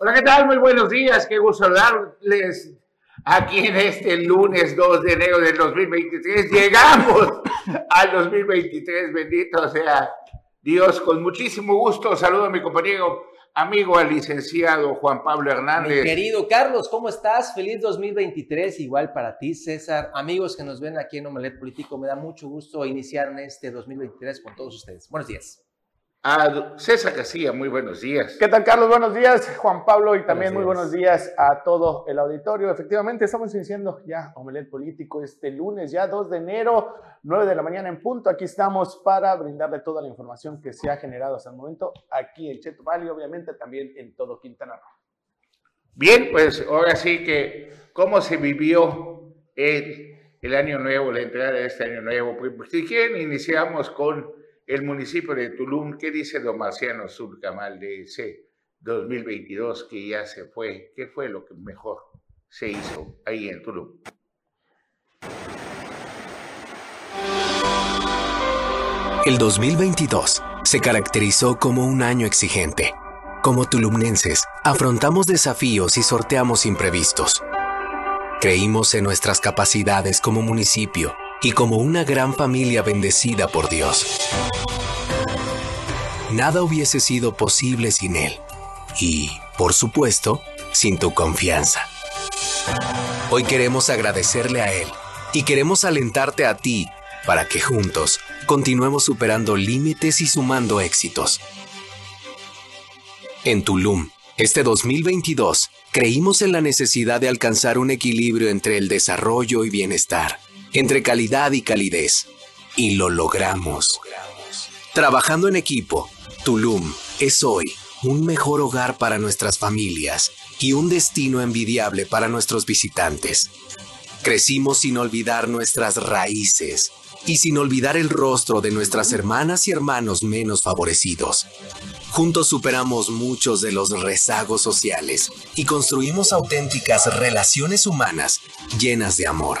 Hola, ¿qué tal? Muy buenos días. Qué gusto saludarles aquí en este lunes 2 de enero del 2023. Llegamos al 2023, bendito sea Dios. Con muchísimo gusto saludo a mi compañero, amigo, al licenciado Juan Pablo Hernández. Mi querido Carlos, ¿cómo estás? Feliz 2023, igual para ti, César. Amigos que nos ven aquí en Omelet Político, me da mucho gusto iniciar en este 2023 con todos ustedes. Buenos días. A César García, muy buenos días. ¿Qué tal, Carlos? Buenos días, Juan Pablo, y también muy buenos días a todo el auditorio. Efectivamente, estamos iniciando ya Omelet Político este lunes, ya 2 de enero, 9 de la mañana en punto. Aquí estamos para brindarle toda la información que se ha generado hasta el momento aquí en Cheto Valley, obviamente también en todo Quintana Roo. Bien, pues ahora sí que, ¿cómo se vivió el, el año nuevo, la entrada de este año nuevo? Pues, si quieren, iniciamos con el municipio de Tulum, ¿qué dice don Marciano Surcamal de ese 2022 que ya se fue? ¿Qué fue lo que mejor se hizo ahí en Tulum? El 2022 se caracterizó como un año exigente. Como tulumnenses, afrontamos desafíos y sorteamos imprevistos. Creímos en nuestras capacidades como municipio y como una gran familia bendecida por Dios. Nada hubiese sido posible sin Él y, por supuesto, sin tu confianza. Hoy queremos agradecerle a Él y queremos alentarte a ti para que juntos continuemos superando límites y sumando éxitos. En Tulum, este 2022, creímos en la necesidad de alcanzar un equilibrio entre el desarrollo y bienestar entre calidad y calidez. Y lo logramos. Trabajando en equipo, Tulum es hoy un mejor hogar para nuestras familias y un destino envidiable para nuestros visitantes. Crecimos sin olvidar nuestras raíces y sin olvidar el rostro de nuestras hermanas y hermanos menos favorecidos. Juntos superamos muchos de los rezagos sociales y construimos auténticas relaciones humanas llenas de amor.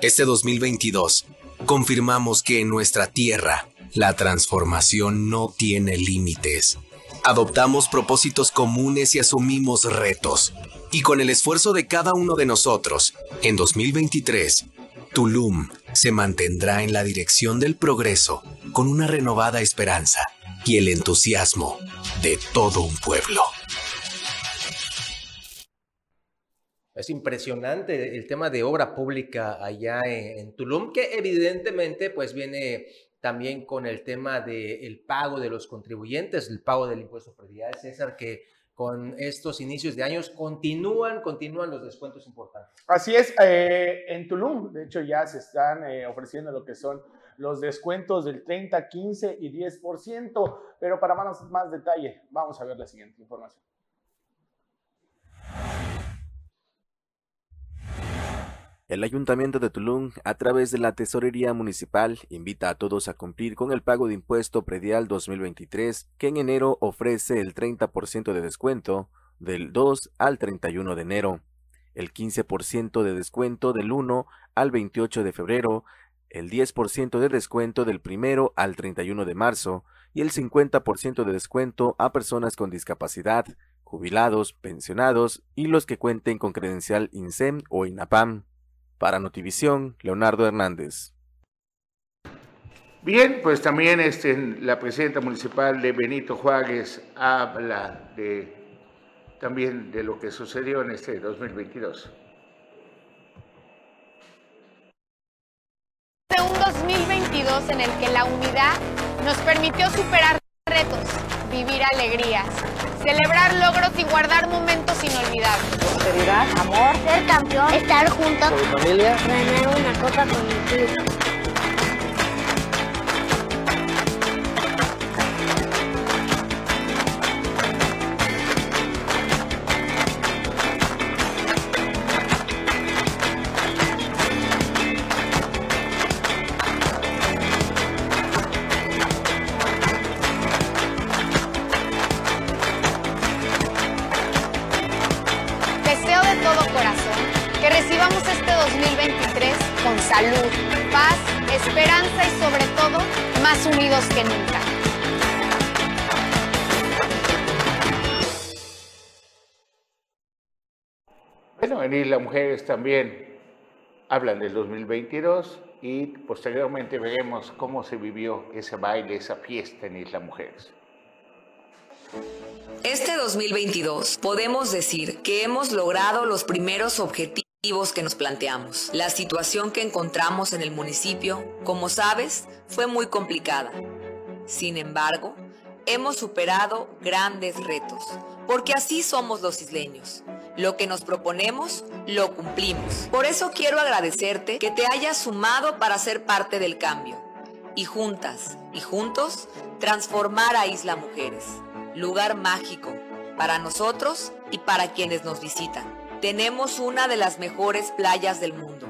Este 2022 confirmamos que en nuestra tierra la transformación no tiene límites. Adoptamos propósitos comunes y asumimos retos. Y con el esfuerzo de cada uno de nosotros, en 2023, Tulum se mantendrá en la dirección del progreso con una renovada esperanza y el entusiasmo de todo un pueblo. Es impresionante el tema de obra pública allá en, Tulum, que evidentemente pues viene también con el tema del pago de los contribuyentes, el pago del impuesto predial, César, que con estos inicios de años continúan, continúan los descuentos importantes. Así es, eh, en Tulum, de hecho ya se están eh, ofreciendo lo que son los descuentos del 30, 15 y 10%, pero para más, más detalle, vamos a ver la siguiente información. El Ayuntamiento de Tulum, a través de la Tesorería Municipal, invita a todos a cumplir con el pago de impuesto predial 2023, que en enero ofrece el 30% de descuento del 2 al 31 de enero, el 15% de descuento del 1 al 28 de febrero, el 10% de descuento del 1 al 31 de marzo y el 50% de descuento a personas con discapacidad, jubilados, pensionados y los que cuenten con credencial INSEM o INAPAM. Para Notivisión, Leonardo Hernández. Bien, pues también este, la presidenta municipal de Benito Juárez habla de, también de lo que sucedió en este 2022. De un 2022 en el que la unidad nos permitió superar retos, vivir alegrías, celebrar logros y guardar momentos inolvidables. Prosperidad, amor, ser campeón, estar juntos, con familia, ganar una copa con mi club. Mujeres también hablan del 2022 y posteriormente veremos cómo se vivió ese baile, esa fiesta en Isla Mujeres. Este 2022 podemos decir que hemos logrado los primeros objetivos que nos planteamos. La situación que encontramos en el municipio, como sabes, fue muy complicada. Sin embargo, hemos superado grandes retos, porque así somos los isleños. Lo que nos proponemos, lo cumplimos. Por eso quiero agradecerte que te hayas sumado para ser parte del cambio. Y juntas y juntos, transformar a Isla Mujeres. Lugar mágico para nosotros y para quienes nos visitan. Tenemos una de las mejores playas del mundo.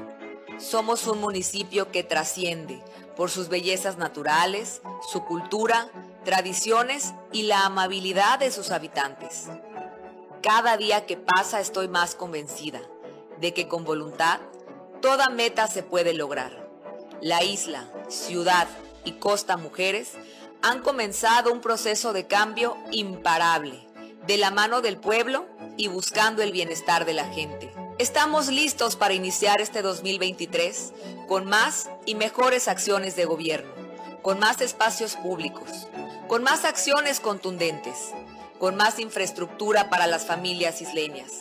Somos un municipio que trasciende por sus bellezas naturales, su cultura, tradiciones y la amabilidad de sus habitantes. Cada día que pasa estoy más convencida de que con voluntad toda meta se puede lograr. La isla, ciudad y costa mujeres han comenzado un proceso de cambio imparable, de la mano del pueblo y buscando el bienestar de la gente. Estamos listos para iniciar este 2023 con más y mejores acciones de gobierno, con más espacios públicos, con más acciones contundentes, con más infraestructura para las familias isleñas,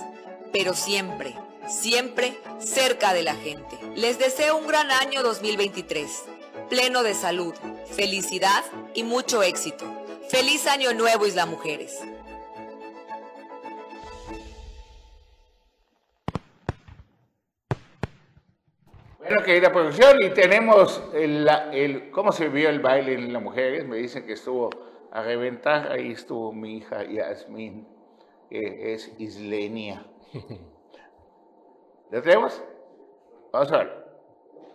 pero siempre, siempre cerca de la gente. Les deseo un gran año 2023, pleno de salud, felicidad y mucho éxito. Feliz año nuevo Isla Mujeres. Bueno, querida producción, y tenemos el, cómo se vio el baile en las mujeres. Me dicen que estuvo a reventar. Ahí estuvo mi hija Yasmin, que es islenia. ¿La tenemos? Vamos a ver.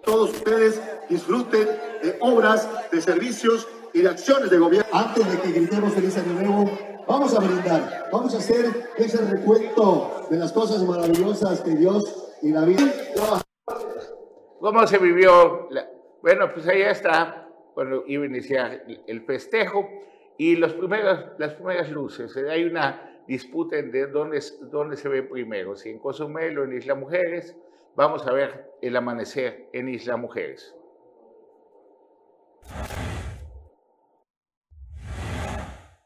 Todos ustedes disfruten de obras, de servicios y de acciones de gobierno. Antes de que gritemos feliz año nuevo, vamos a brindar, vamos a hacer ese recuento de las cosas maravillosas que Dios y la vida ¿Cómo se vivió? Bueno, pues ahí está, cuando iba a iniciar el festejo y los primeros, las primeras luces. Hay una disputa de dónde, dónde se ve primero, si en Cozumel o en Isla Mujeres. Vamos a ver el amanecer en Isla Mujeres.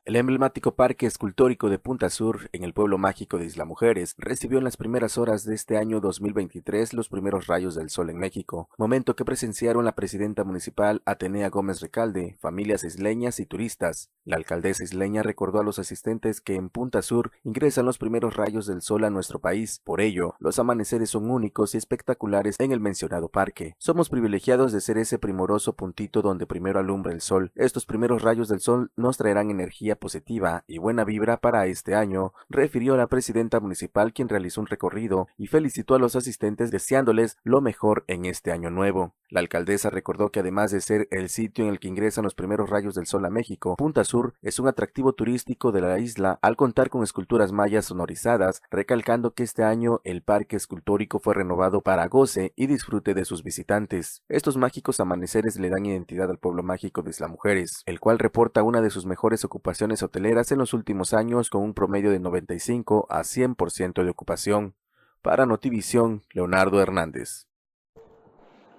El emblemático parque escultórico de Punta Sur, en el pueblo mágico de Isla Mujeres, recibió en las primeras horas de este año 2023 los primeros rayos del sol en México, momento que presenciaron la presidenta municipal Atenea Gómez Recalde, familias isleñas y turistas. La alcaldesa isleña recordó a los asistentes que en Punta Sur ingresan los primeros rayos del sol a nuestro país, por ello, los amaneceres son únicos y espectaculares en el mencionado parque. Somos privilegiados de ser ese primoroso puntito donde primero alumbra el sol. Estos primeros rayos del sol nos traerán energía positiva y buena vibra para este año, refirió la presidenta municipal quien realizó un recorrido y felicitó a los asistentes deseándoles lo mejor en este año nuevo. La alcaldesa recordó que además de ser el sitio en el que ingresan los primeros rayos del sol a México, Punta Sur es un atractivo turístico de la isla al contar con esculturas mayas sonorizadas, recalcando que este año el parque escultórico fue renovado para goce y disfrute de sus visitantes. Estos mágicos amaneceres le dan identidad al pueblo mágico de Isla Mujeres, el cual reporta una de sus mejores ocupaciones hoteleras en los últimos años con un promedio de 95 a 100% de ocupación. Para Notivisión, Leonardo Hernández.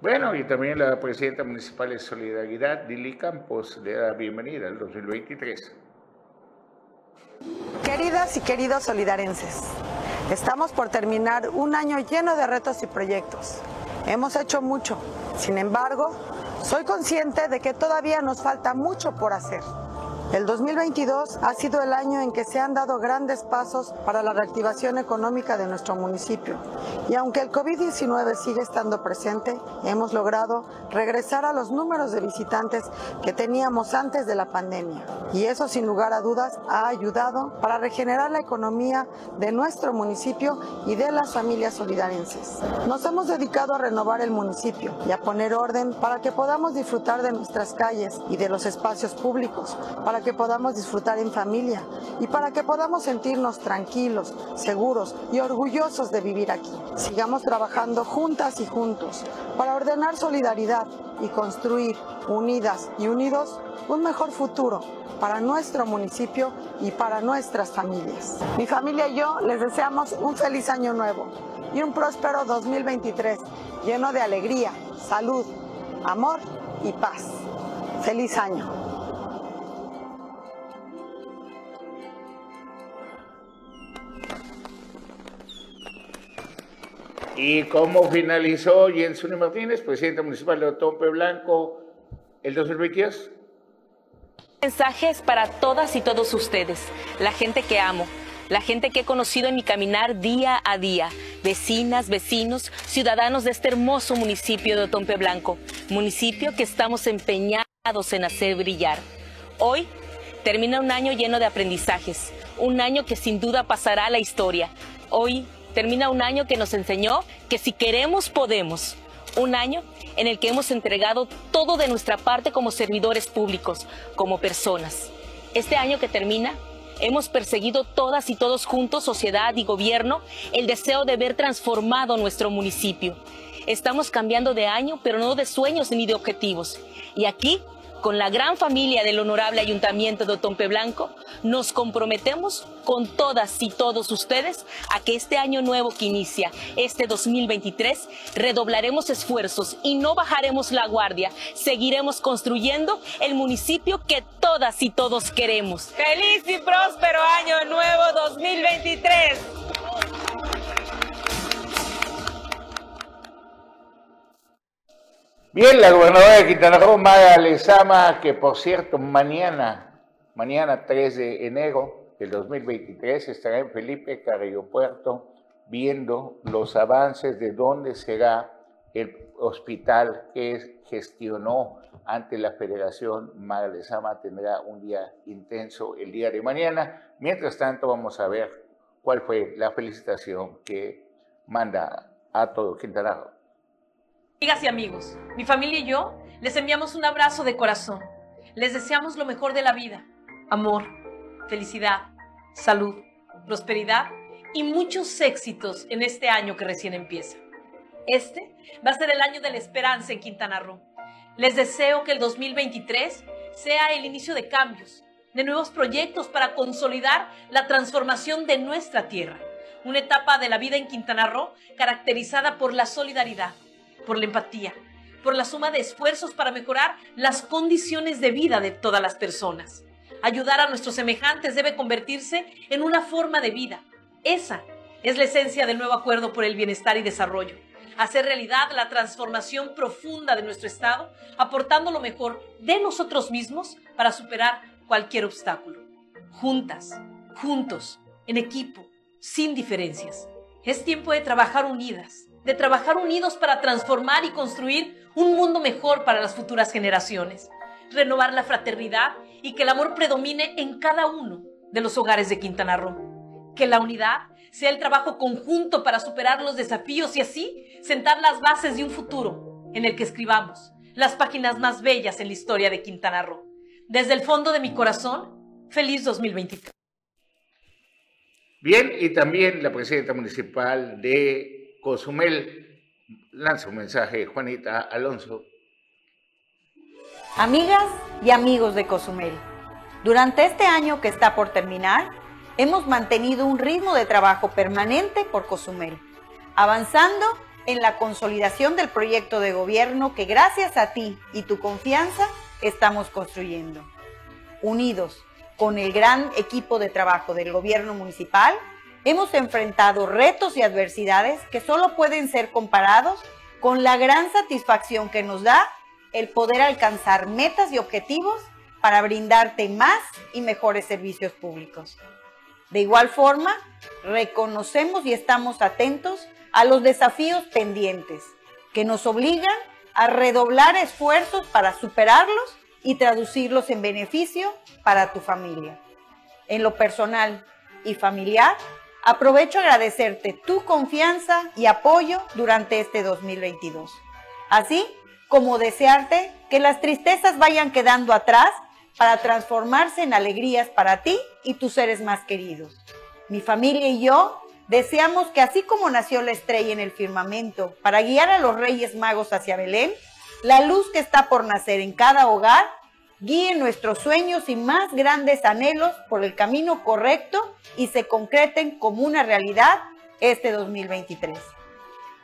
Bueno, y también la presidenta municipal de Solidaridad, Lili Campos, le da bienvenida al 2023. Queridas y queridos solidarenses, estamos por terminar un año lleno de retos y proyectos. Hemos hecho mucho, sin embargo, soy consciente de que todavía nos falta mucho por hacer. El 2022 ha sido el año en que se han dado grandes pasos para la reactivación económica de nuestro municipio. Y aunque el COVID-19 sigue estando presente, hemos logrado regresar a los números de visitantes que teníamos antes de la pandemia. Y eso sin lugar a dudas ha ayudado para regenerar la economía de nuestro municipio y de las familias solidarenses. Nos hemos dedicado a renovar el municipio y a poner orden para que podamos disfrutar de nuestras calles y de los espacios públicos, para que podamos disfrutar en familia y para que podamos sentirnos tranquilos, seguros y orgullosos de vivir aquí. Sigamos trabajando juntas y juntos para ordenar solidaridad y construir, unidas y unidos, un mejor futuro para nuestro municipio y para nuestras familias. Mi familia y yo les deseamos un feliz año nuevo y un próspero 2023 lleno de alegría, salud, amor y paz. Feliz año. ¿Y cómo finalizó Jensuni Martínez, presidente municipal de Otompe Blanco, el 2022? Mensajes para todas y todos ustedes, la gente que amo, la gente que he conocido en mi caminar día a día, vecinas, vecinos, ciudadanos de este hermoso municipio de Otompe Blanco, municipio que estamos empeñados en hacer brillar. Hoy termina un año lleno de aprendizajes, un año que sin duda pasará a la historia. Hoy termina un año que nos enseñó que si queremos podemos. Un año en el que hemos entregado todo de nuestra parte como servidores públicos, como personas. Este año que termina Hemos perseguido todas y todos juntos, sociedad y gobierno, el deseo de ver transformado nuestro municipio. Estamos cambiando de año, pero no de sueños ni de objetivos. Y aquí con la gran familia del honorable Ayuntamiento de Otompe Blanco, nos comprometemos con todas y todos ustedes a que este año nuevo que inicia, este 2023, redoblaremos esfuerzos y no bajaremos la guardia. Seguiremos construyendo el municipio que todas y todos queremos. ¡Feliz y próspero año nuevo 2023! Bien, la gobernadora de Quintana Roo, Mara Lezama, que por cierto, mañana, mañana 3 de enero del 2023, estará en Felipe Carrillo Puerto viendo los avances de dónde será el hospital que gestionó ante la Federación Mara Lezama. Tendrá un día intenso el día de mañana. Mientras tanto, vamos a ver cuál fue la felicitación que manda a todo Quintana Roo. Amigas y amigos, mi familia y yo les enviamos un abrazo de corazón. Les deseamos lo mejor de la vida, amor, felicidad, salud, prosperidad y muchos éxitos en este año que recién empieza. Este va a ser el año de la esperanza en Quintana Roo. Les deseo que el 2023 sea el inicio de cambios, de nuevos proyectos para consolidar la transformación de nuestra tierra. Una etapa de la vida en Quintana Roo caracterizada por la solidaridad por la empatía, por la suma de esfuerzos para mejorar las condiciones de vida de todas las personas. Ayudar a nuestros semejantes debe convertirse en una forma de vida. Esa es la esencia del nuevo acuerdo por el bienestar y desarrollo. Hacer realidad la transformación profunda de nuestro Estado, aportando lo mejor de nosotros mismos para superar cualquier obstáculo. Juntas, juntos, en equipo, sin diferencias. Es tiempo de trabajar unidas, de trabajar unidos para transformar y construir un mundo mejor para las futuras generaciones, renovar la fraternidad y que el amor predomine en cada uno de los hogares de Quintana Roo. Que la unidad sea el trabajo conjunto para superar los desafíos y así sentar las bases de un futuro en el que escribamos las páginas más bellas en la historia de Quintana Roo. Desde el fondo de mi corazón, feliz 2023. Bien, y también la presidenta municipal de Cozumel lanza un mensaje, Juanita Alonso. Amigas y amigos de Cozumel, durante este año que está por terminar, hemos mantenido un ritmo de trabajo permanente por Cozumel, avanzando en la consolidación del proyecto de gobierno que gracias a ti y tu confianza estamos construyendo. Unidos con el gran equipo de trabajo del gobierno municipal, hemos enfrentado retos y adversidades que solo pueden ser comparados con la gran satisfacción que nos da el poder alcanzar metas y objetivos para brindarte más y mejores servicios públicos. De igual forma, reconocemos y estamos atentos a los desafíos pendientes que nos obligan a redoblar esfuerzos para superarlos y traducirlos en beneficio para tu familia. En lo personal y familiar, Aprovecho a agradecerte tu confianza y apoyo durante este 2022, así como desearte que las tristezas vayan quedando atrás para transformarse en alegrías para ti y tus seres más queridos. Mi familia y yo deseamos que así como nació la estrella en el firmamento para guiar a los Reyes Magos hacia Belén, la luz que está por nacer en cada hogar guíe nuestros sueños y más grandes anhelos por el camino correcto y se concreten como una realidad este 2023.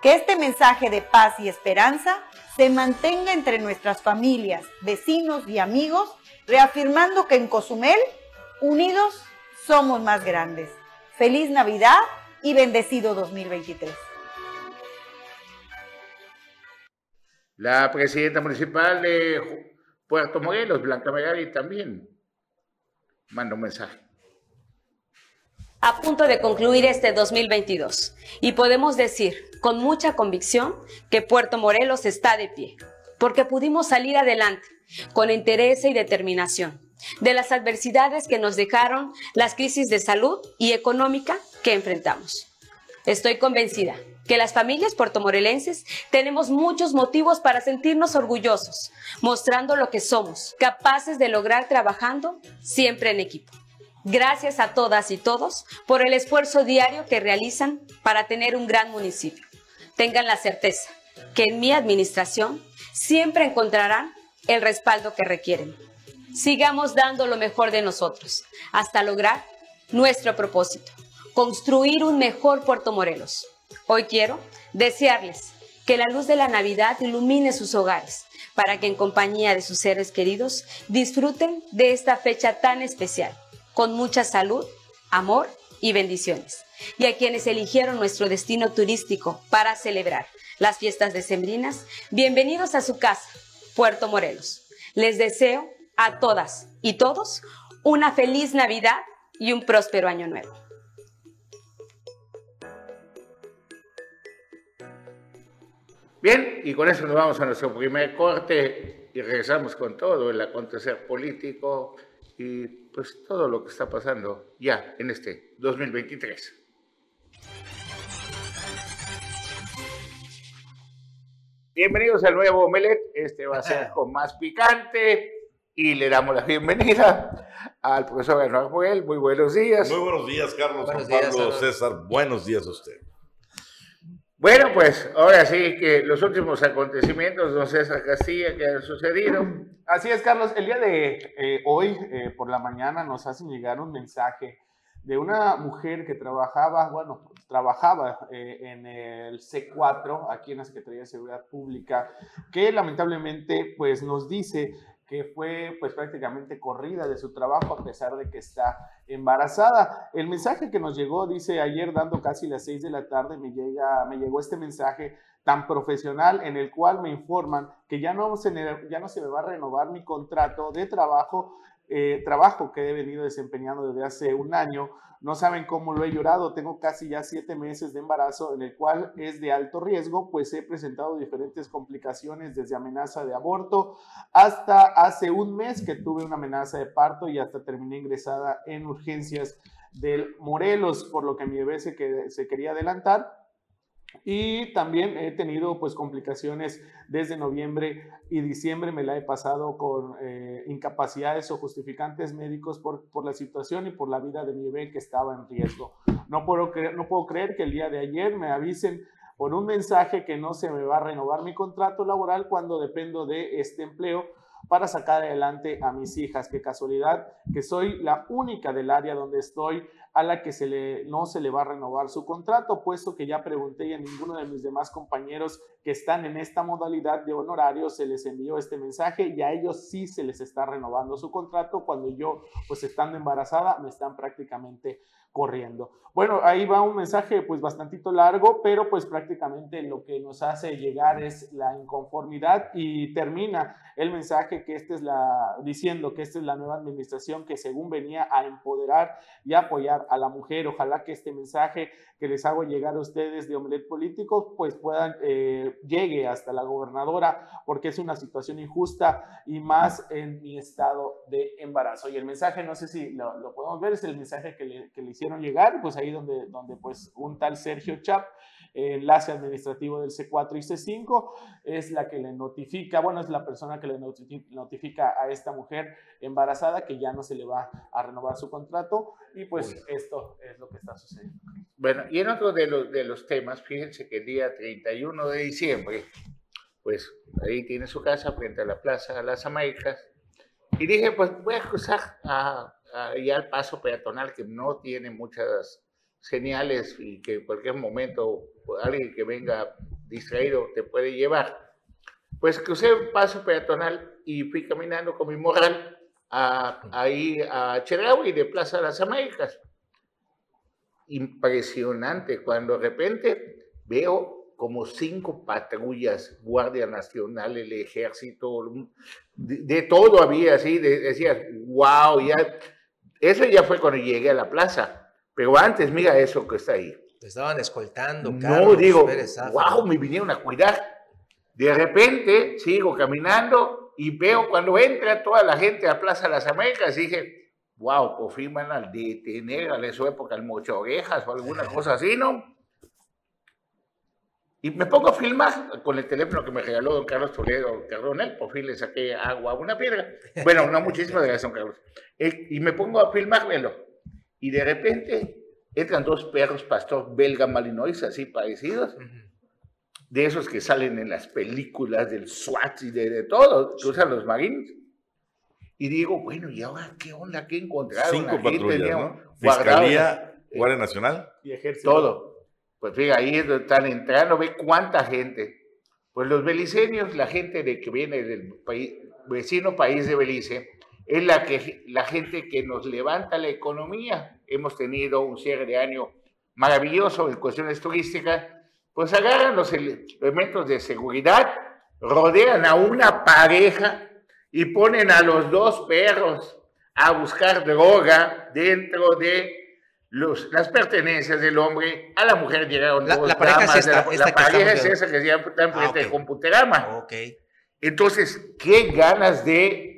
Que este mensaje de paz y esperanza se mantenga entre nuestras familias, vecinos y amigos, reafirmando que en Cozumel, unidos, somos más grandes. Feliz Navidad y bendecido 2023. La presidenta municipal de Puerto Morelos, Blanca Megali, también manda un mensaje. A punto de concluir este 2022 y podemos decir con mucha convicción que Puerto Morelos está de pie, porque pudimos salir adelante con interés y determinación de las adversidades que nos dejaron las crisis de salud y económica que enfrentamos. Estoy convencida que las familias puertomorelenses tenemos muchos motivos para sentirnos orgullosos, mostrando lo que somos, capaces de lograr trabajando siempre en equipo. Gracias a todas y todos por el esfuerzo diario que realizan para tener un gran municipio. Tengan la certeza que en mi administración siempre encontrarán el respaldo que requieren. Sigamos dando lo mejor de nosotros hasta lograr nuestro propósito, construir un mejor Puerto Morelos. Hoy quiero desearles que la luz de la Navidad ilumine sus hogares para que en compañía de sus seres queridos disfruten de esta fecha tan especial, con mucha salud, amor y bendiciones. Y a quienes eligieron nuestro destino turístico para celebrar las fiestas decembrinas, bienvenidos a su casa, Puerto Morelos. Les deseo a todas y todos una feliz Navidad y un próspero año nuevo. Bien, y con eso nos vamos a nuestro primer corte y regresamos con todo el acontecer político y pues todo lo que está pasando ya en este 2023. Bienvenidos al nuevo Omelet, este va a ser con más picante y le damos la bienvenida al profesor Bernardo. Muy buenos días. Muy buenos días, Carlos, buenos Pablo, César. Buenos días a usted. Bueno, pues ahora sí que los últimos acontecimientos, don César Castilla, que han sucedido. Así es, Carlos. El día de eh, hoy, eh, por la mañana, nos hacen llegar un mensaje de una mujer que trabajaba, bueno, trabajaba eh, en el C4, aquí en la Secretaría de Seguridad Pública, que lamentablemente, pues nos dice que fue pues prácticamente corrida de su trabajo a pesar de que está embarazada. El mensaje que nos llegó dice ayer dando casi las seis de la tarde me llega me llegó este mensaje tan profesional en el cual me informan que ya no se, ya no se me va a renovar mi contrato de trabajo eh, trabajo que he venido desempeñando desde hace un año. No saben cómo lo he llorado. Tengo casi ya siete meses de embarazo en el cual es de alto riesgo, pues he presentado diferentes complicaciones desde amenaza de aborto hasta hace un mes que tuve una amenaza de parto y hasta terminé ingresada en urgencias del Morelos, por lo que mi bebé se, se quería adelantar y también he tenido pues complicaciones desde noviembre y diciembre, me la he pasado con eh, incapacidades o justificantes médicos por, por, la situación y por la vida de mi bebé que estaba en riesgo. No puedo, creer, no puedo creer que el día de ayer me avisen por un mensaje que no se me va a renovar mi contrato laboral cuando dependo de este empleo para sacar adelante a mis hijas. Qué casualidad que soy la única del área donde estoy a la que se le, no se le va a renovar su contrato, puesto que ya pregunté y a ninguno de mis demás compañeros que están en esta modalidad de honorario se les envió este mensaje y a ellos sí se les está renovando su contrato cuando yo, pues estando embarazada, me están prácticamente corriendo. Bueno, ahí va un mensaje pues bastantito largo, pero pues prácticamente lo que nos hace llegar es la inconformidad y termina el mensaje que esta es la, diciendo que esta es la nueva administración que según venía a empoderar y apoyar a la mujer. Ojalá que este mensaje que les hago llegar a ustedes de Omelet Político pues puedan, eh, llegue hasta la gobernadora porque es una situación injusta y más en mi estado de embarazo. Y el mensaje, no sé si lo, podemos ver, es el mensaje que le, que le hicieron llegar, pues ahí donde, donde pues un tal Sergio Chap, enlace administrativo del C4 y C5, es la que le notifica, bueno, es la persona que le notifica a esta mujer embarazada que ya no se le va a renovar su contrato y pues esto es lo que está sucediendo. Bueno, y en otro de los, de los temas, fíjense que el día 31 de diciembre, pues ahí tiene su casa frente a la Plaza de las Américas, y dije, pues voy a cruzar a y al paso peatonal que no tiene muchas señales y que en cualquier momento alguien que venga distraído te puede llevar. Pues crucé un paso peatonal y fui caminando con mi morral ahí a Chedraui de Plaza de las Américas. Impresionante cuando de repente veo como cinco patrullas, Guardia Nacional, el Ejército, de, todo había así, decías, wow, ya, eso ya fue cuando llegué a la plaza, pero antes mira eso que está ahí. Te estaban escoltando, No, digo, wow, me vinieron a cuidar. De repente sigo caminando y veo cuando entra toda la gente a Plaza de las Américas, dije, wow, por fin van a detener a su época el mocho orejas o alguna cosa así, ¿no? Y me pongo a filmar con el teléfono que me regaló don Carlos Toledo Cardonel, por fin le saqué agua a una piedra. Bueno, no muchísimas gracias, don Carlos. Y me pongo a filmármelo. Y de repente entran dos perros pastor belga malinois, así parecidos, de esos que salen en las películas del SWAT y de, todo, que usan los marines. Y digo, bueno, ¿y ahora qué onda? ¿Qué encontraron? Cinco patrullas, ¿no? Fiscalía, Guardia Nacional. Y Ejército. Todo. Pues fíjate, ahí es donde están entrando, ve cuánta gente. Pues los belicenios, la gente de que viene del país, vecino país de Belice, es la, que, la gente que nos levanta la economía. Hemos tenido un cierre de año maravilloso en cuestiones turísticas. Pues agarran los elementos de seguridad, rodean a una pareja y ponen a los dos perros a buscar droga dentro de las pertenencias del hombre a la mujer llegaron la, la pareja es esta, la, pareja es esa que se llama ah, okay. Computerama. Okay. Entonces, qué ganas de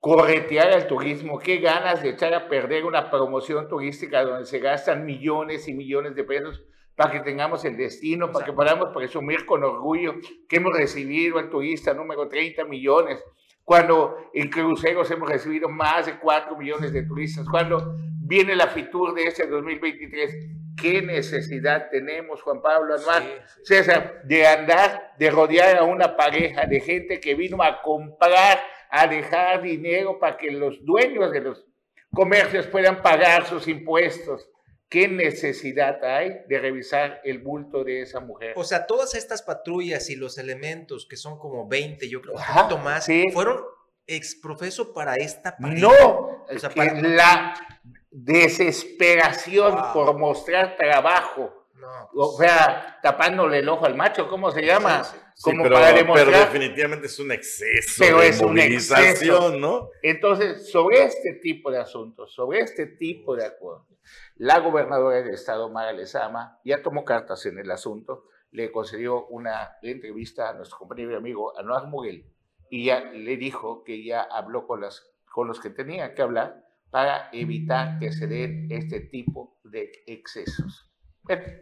corretear al turismo, qué ganas de echar a perder una promoción turística donde se gastan millones y millones de pesos para que tengamos el destino, para que podamos presumir con orgullo que hemos recibido al turista número 30 millones, cuando en cruceros hemos recibido más de 4 millones de turistas, cuando viene la FITUR de este 2023. ¿Qué necesidad tenemos, Juan Pablo Anuar? César, de andar, de rodear a una pareja de gente que vino a comprar, a dejar dinero para que los dueños de los comercios puedan pagar sus impuestos. ¿Qué necesidad hay de revisar el bulto de esa mujer? O sea, todas estas patrullas y los elementos, que son como 20, yo creo, un poquito más, fueron exprofeso para esta pareja. No, o sea, para... la desesperación por mostrar trabajo. Pues o sea, tapándole el ojo al macho, ¿cómo se llama? Como para demostrar. Pero definitivamente es un exceso pero es un exceso. ¿no? Entonces, sobre este tipo de asuntos, sobre este tipo de acuerdos, la gobernadora del estado, Mara Lezama, ya tomó cartas en el asunto, le concedió una entrevista a nuestro compañero y amigo Anuar Muguel, y ya le dijo que ya habló con, las, con los que tenía que hablar para evitar que se den este tipo de excesos.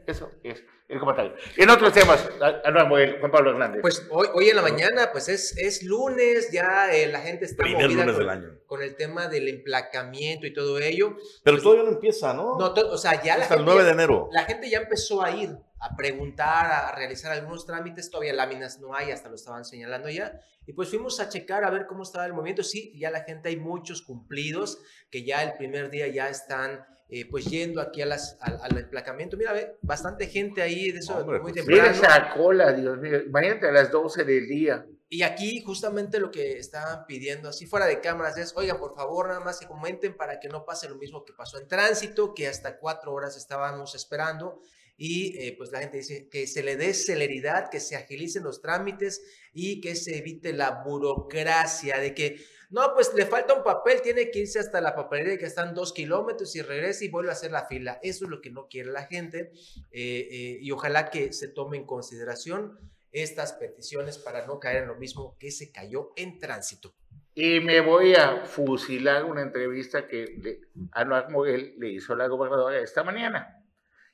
Eso es el comentario. En otros temas, Juan Pablo Hernández. Pues hoy, hoy en la mañana, pues es, es lunes, ya eh, la gente está Primer movida lunes con, del año. con el tema del emplacamiento y todo ello. Pero pues, todavía no empieza, ¿no? No, o sea, ya Hasta la gente, el 9 de enero. La gente ya empezó a ir a preguntar, a realizar algunos trámites, todavía láminas no hay, hasta lo estaban señalando ya, y pues fuimos a checar a ver cómo estaba el movimiento, sí, ya la gente hay muchos cumplidos, que ya el primer día ya están eh, pues yendo aquí a las, al, al, emplacamiento, mira, ve, bastante gente ahí, de eso Hombre, muy pues, temprano. Mira esa cola, Dios mío, imagínate a las 12 del día. Y aquí justamente lo que estaban pidiendo, así fuera de cámaras, es, oigan, por favor, nada más que comenten para que no pase lo mismo que pasó en tránsito, que hasta cuatro horas estábamos esperando, y eh, pues la gente dice que se le dé celeridad, que se agilicen los trámites y que se evite la burocracia de que, no, pues le falta un papel, tiene que irse hasta la papelería que están dos kilómetros y regresa y vuelve a hacer la fila. Eso es lo que no quiere la gente eh, eh, y ojalá que se tome en consideración estas peticiones para no caer en lo mismo que se cayó en tránsito. Y me voy a fusilar una entrevista que Anuar Moguel le hizo a la gobernadora esta mañana.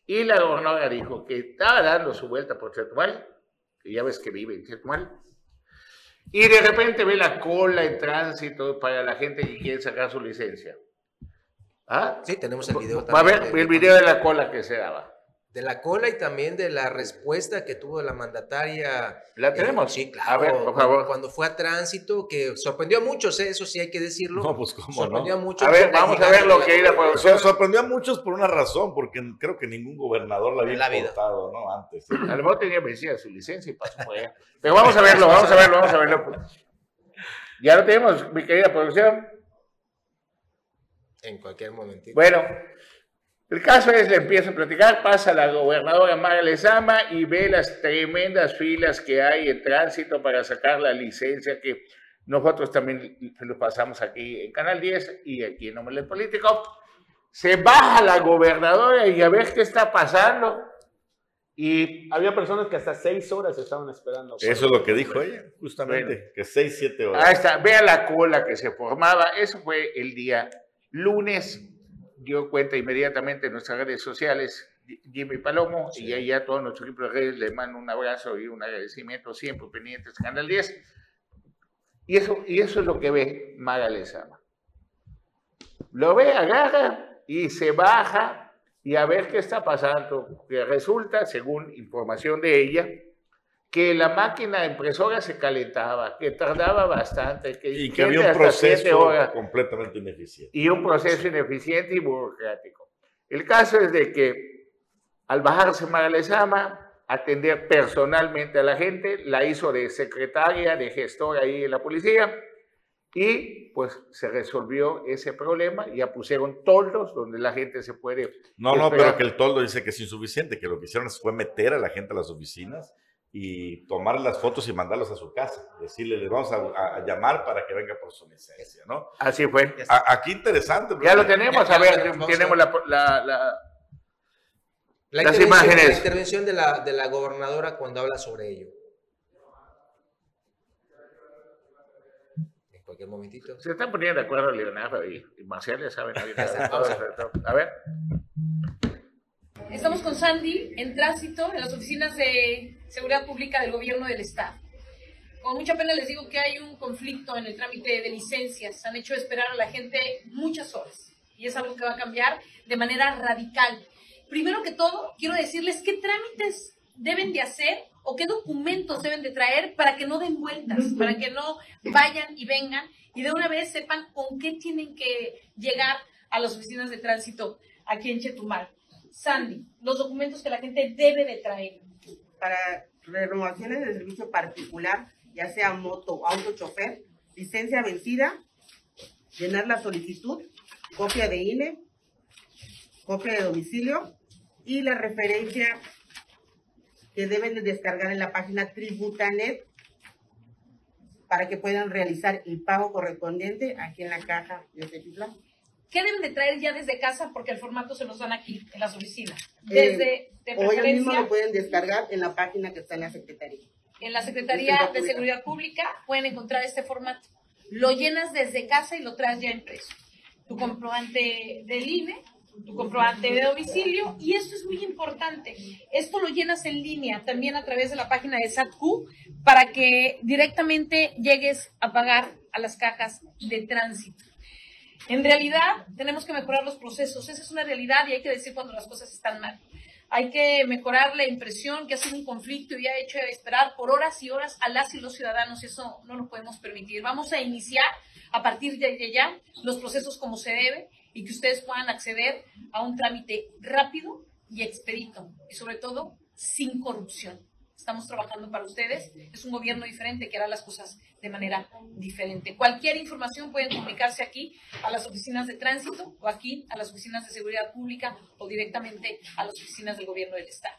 Y la gobernadora dijo que estaba dando su vuelta por Chetumal, que ya ves que vive en Chetumal. Y de repente ve la cola en tránsito para la gente que quiere sacar su licencia. ¿Ah? Sí, tenemos el video también. Va a ver el video de la cola que se daba. De la cola y también de la respuesta que tuvo la mandataria. La eh, tenemos. sí, claro. A ver, por favor. Cuando fue a tránsito, que sorprendió a muchos, ¿eh? eso sí hay que decirlo. No, pues cómo sorprendió a muchos. A ver, vamos a ver lo que era. Sorprendió a muchos por una razón, porque creo que ningún gobernador la había la importado, ¿no? Antes. A lo mejor tenía vencida su licencia y pasó por allá. Pero vamos a verlo, vamos a verlo, vamos a verlo. Ya lo tenemos, mi querida producción. En cualquier momentito. Bueno, el caso es, le empiezo a platicar, pasa la gobernadora Mara Lezama y ve las tremendas filas que hay en tránsito para sacar la licencia que nosotros también lo pasamos aquí en Canal 10 y aquí en Omelet Político. Se baja la gobernadora y a ver qué está pasando. Y había personas que hasta seis horas estaban esperando. Eso es lo que dijo ella, justamente, que seis, siete horas. Ahí está, vea la cola que se formaba. Eso fue el día lunes dio cuenta inmediatamente en nuestras redes sociales, Jimmy Palomo, y ahí a todo nuestro equipo de redes le mando un abrazo y un agradecimiento siempre pendientes Canal 10. Y eso, y eso es lo que ve Mara Lezama. Lo ve, agarra y se baja y a ver qué está pasando. Que resulta, según información de ella, que la máquina impresora se calentaba, que tardaba bastante. Que y que había un proceso completamente ineficiente. Y un proceso ineficiente y burocrático. El caso es de que al bajarse Lezama, atender personalmente a la gente, la hizo de secretaria, de gestora ahí en la policía, y pues se resolvió ese problema, ya pusieron toldos donde la gente se puede... No, no, pero que el toldo dice que es insuficiente, que lo que hicieron fue meter a la gente a las oficinas y tomar las fotos y mandarlos a su casa. Decirle, les vamos a, llamar para que venga por su licencia, ¿no? Así fue. aquí interesante. Ya lo tenemos, a ver, tenemos la, la, la, las imágenes. La intervención de la, de la gobernadora cuando habla sobre ello. En cualquier momentito. Se están poniendo de acuerdo Leonardo y, y Marcial, ya saben. a ver. Estamos con Sandy en tránsito en las oficinas de seguridad pública del gobierno del Estado. Con mucha pena les digo que hay un conflicto en el trámite de licencias. Han hecho esperar a la gente muchas horas y es algo que va a cambiar de manera radical. Primero que todo, quiero decirles qué trámites deben de hacer o qué documentos deben de traer para que no den vueltas, para que no vayan y vengan y de una vez sepan con qué tienen que llegar a las oficinas de tránsito aquí en Chetumal. Sandy, los documentos que la gente debe de traer. Para renovaciones de servicio particular, ya sea moto auto chofer, licencia vencida, llenar la solicitud, copia de INE, copia de domicilio y la referencia que deben de descargar en la página Tributanet para que puedan realizar el pago correspondiente aquí en la caja de Tepitlán. ¿Qué deben de traer ya desde casa? Porque el formato se los dan aquí, en las oficinas. Eh, desde, de o ellos mismos lo pueden descargar en la página que está en la Secretaría. En la Secretaría de Seguridad Pública pueden encontrar este formato. Lo llenas desde casa y lo traes ya impreso. Tu comprobante del INE, tu comprobante de domicilio, y esto es muy importante. Esto lo llenas en línea, también a través de la página de SATQ, para que directamente llegues a pagar a las cajas de tránsito. En realidad, tenemos que mejorar los procesos. Esa es una realidad y hay que decir cuando las cosas están mal. Hay que mejorar la impresión que ha sido un conflicto y ha hecho esperar por horas y horas a las y los ciudadanos eso no lo podemos permitir. Vamos a iniciar a partir de ya los procesos como se debe y que ustedes puedan acceder a un trámite rápido y expedito y sobre todo sin corrupción. Estamos trabajando para ustedes. Es un gobierno diferente que hará las cosas de manera diferente. Cualquier información pueden comunicarse aquí a las oficinas de tránsito o aquí a las oficinas de seguridad pública o directamente a las oficinas del gobierno del Estado.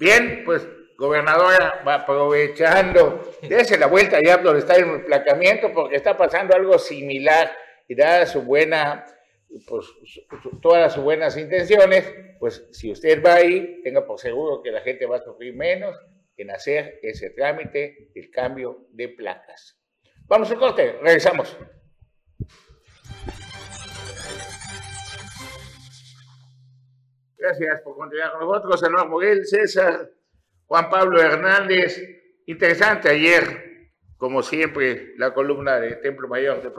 Bien, pues gobernadora, aprovechando, dése la vuelta ya estar en el placamiento porque está pasando algo similar y dada su buena pues, todas sus buenas intenciones, pues si usted va ahí, tenga por seguro que la gente va a sufrir menos en hacer ese trámite del cambio de placas. Vamos al corte, regresamos. Gracias por continuar con nosotros, señor Moguel, César, Juan Pablo Hernández. Interesante ayer como siempre, la columna de Templo Mayor de